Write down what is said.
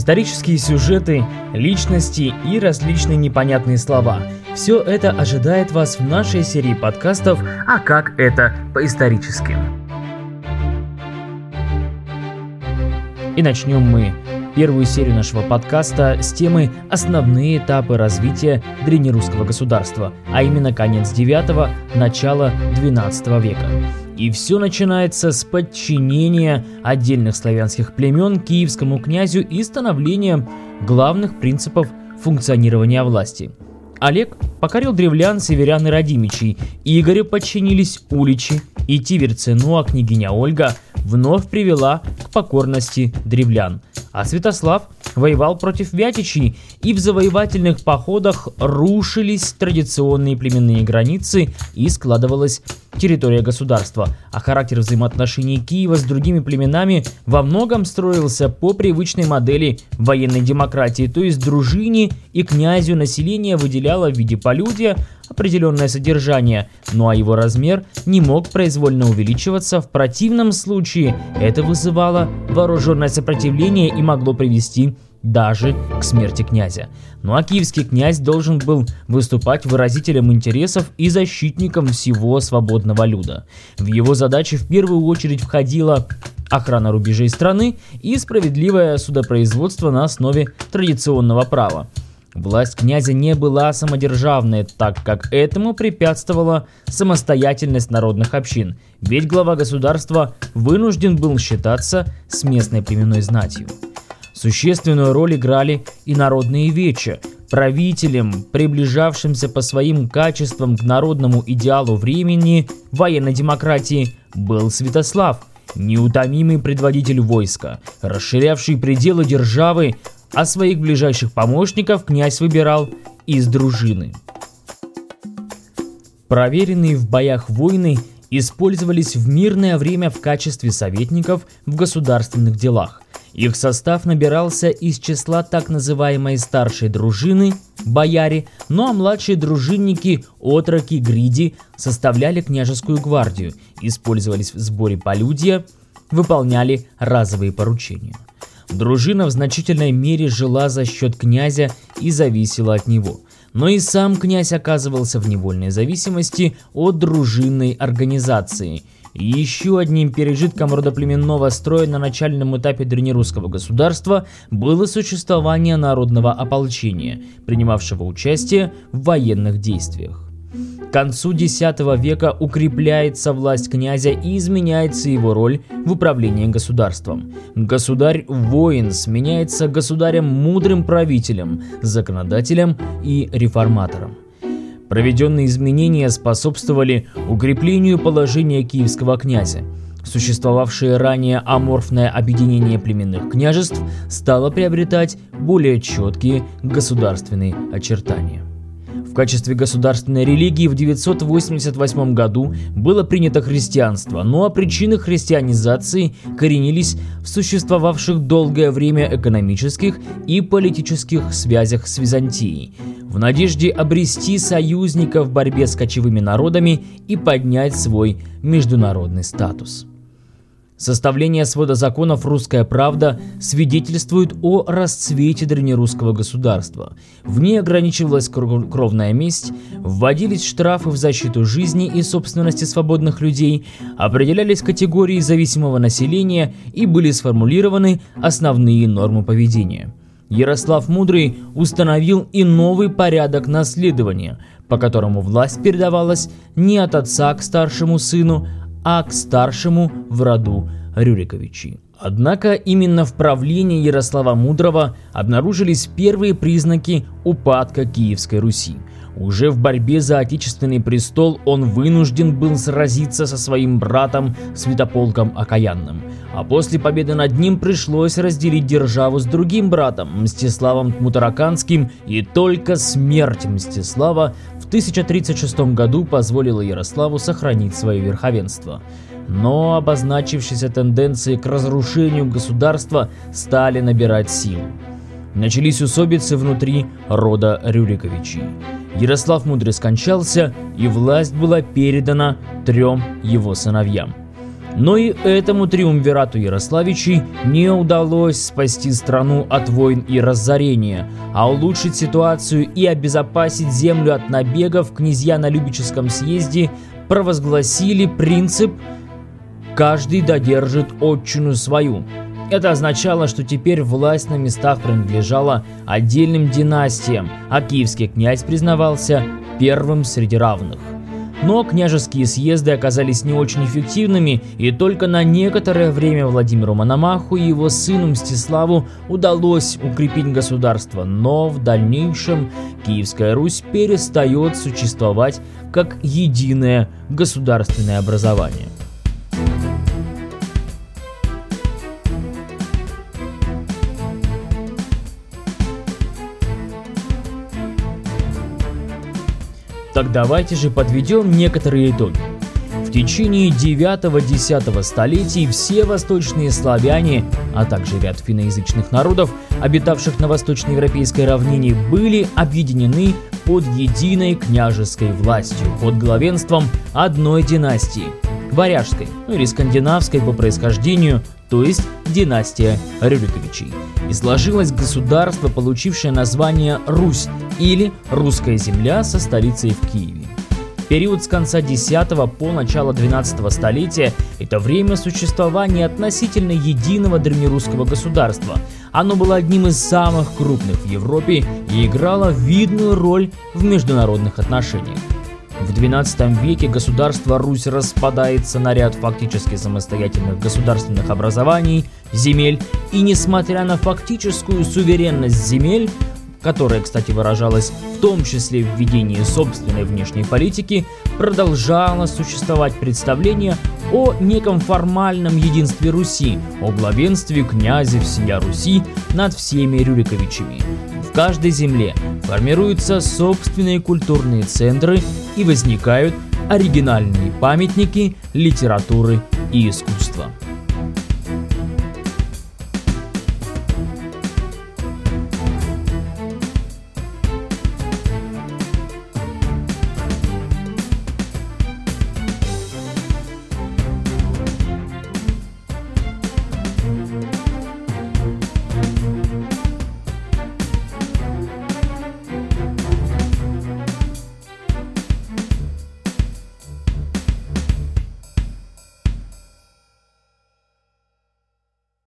Исторические сюжеты, личности и различные непонятные слова – все это ожидает вас в нашей серии подкастов «А как это по-исторически?». И начнем мы первую серию нашего подкаста с темы «Основные этапы развития древнерусского государства», а именно конец 9 начало 12 века. И все начинается с подчинения отдельных славянских племен киевскому князю и становления главных принципов функционирования власти. Олег покорил древлян, северян и родимичей, Игорю подчинились уличи и тиверцы, ну а княгиня Ольга вновь привела к покорности древлян – а Святослав воевал против Вятичей, и в завоевательных походах рушились традиционные племенные границы и складывалась территория государства, а характер взаимоотношений Киева с другими племенами во многом строился по привычной модели военной демократии, то есть дружине и князю население выделяло в виде полюдия определенное содержание, ну а его размер не мог произвольно увеличиваться, в противном случае это вызывало вооруженное сопротивление и могло привести даже к смерти князя. Ну а киевский князь должен был выступать выразителем интересов и защитником всего свободного люда. В его задачи в первую очередь входила охрана рубежей страны и справедливое судопроизводство на основе традиционного права. Власть князя не была самодержавной, так как этому препятствовала самостоятельность народных общин, ведь глава государства вынужден был считаться с местной племенной знатью. Существенную роль играли и народные вечи. Правителем, приближавшимся по своим качествам к народному идеалу времени военной демократии, был Святослав, неутомимый предводитель войска, расширявший пределы державы, а своих ближайших помощников князь выбирал из дружины. Проверенные в боях воины использовались в мирное время в качестве советников в государственных делах. Их состав набирался из числа так называемой старшей дружины, бояре, ну а младшие дружинники, отроки, гриди составляли княжескую гвардию, использовались в сборе полюдия, выполняли разовые поручения. Дружина в значительной мере жила за счет князя и зависела от него. Но и сам князь оказывался в невольной зависимости от дружинной организации. Еще одним пережитком родоплеменного строя на начальном этапе древнерусского государства было существование народного ополчения, принимавшего участие в военных действиях. К концу X века укрепляется власть князя и изменяется его роль в управлении государством. Государь-воин сменяется государем-мудрым правителем, законодателем и реформатором. Проведенные изменения способствовали укреплению положения киевского князя. Существовавшее ранее аморфное объединение племенных княжеств стало приобретать более четкие государственные очертания. Качестве государственной религии в 988 году было принято христианство, но о причинах христианизации коренились в существовавших долгое время экономических и политических связях с Византией, в надежде обрести союзника в борьбе с кочевыми народами и поднять свой международный статус. Составление свода законов «Русская правда» свидетельствует о расцвете древнерусского государства. В ней ограничивалась кровная месть, вводились штрафы в защиту жизни и собственности свободных людей, определялись категории зависимого населения и были сформулированы основные нормы поведения. Ярослав Мудрый установил и новый порядок наследования, по которому власть передавалась не от отца к старшему сыну, а к старшему в роду Рюриковичи. Однако именно в правлении Ярослава Мудрого обнаружились первые признаки упадка Киевской Руси. Уже в борьбе за отечественный престол он вынужден был сразиться со своим братом Святополком Окаянным. А после победы над ним пришлось разделить державу с другим братом, Мстиславом Мутараканским, и только смерть Мстислава в 1036 году позволила Ярославу сохранить свое верховенство но обозначившиеся тенденции к разрушению государства стали набирать силу. Начались усобицы внутри рода Рюриковичей. Ярослав Мудрый скончался, и власть была передана трем его сыновьям. Но и этому триумвирату Ярославичей не удалось спасти страну от войн и разорения, а улучшить ситуацию и обезопасить землю от набегов князья на Любическом съезде провозгласили принцип «каждый додержит отчину свою». Это означало, что теперь власть на местах принадлежала отдельным династиям, а киевский князь признавался первым среди равных. Но княжеские съезды оказались не очень эффективными, и только на некоторое время Владимиру Мономаху и его сыну Мстиславу удалось укрепить государство, но в дальнейшем Киевская Русь перестает существовать как единое государственное образование. Так давайте же подведем некоторые итоги. В течение 9-10 столетий все восточные славяне, а также ряд финноязычных народов, обитавших на восточноевропейской равнине, были объединены под единой княжеской властью, под главенством одной династии – варяжской, ну или скандинавской по происхождению, то есть династия Рюриковичей. И сложилось государство, получившее название Русь или Русская земля со столицей в Киеве. Период с конца X по начало XII столетия – это время существования относительно единого древнерусского государства. Оно было одним из самых крупных в Европе и играло видную роль в международных отношениях. В XII веке государство Русь распадается на ряд фактически самостоятельных государственных образований, земель, и несмотря на фактическую суверенность земель, которая, кстати, выражалась в том числе в ведении собственной внешней политики, продолжало существовать представление о неком формальном единстве Руси, о главенстве князя всея Руси над всеми Рюриковичами. В каждой земле формируются собственные культурные центры и возникают оригинальные памятники литературы и искусства.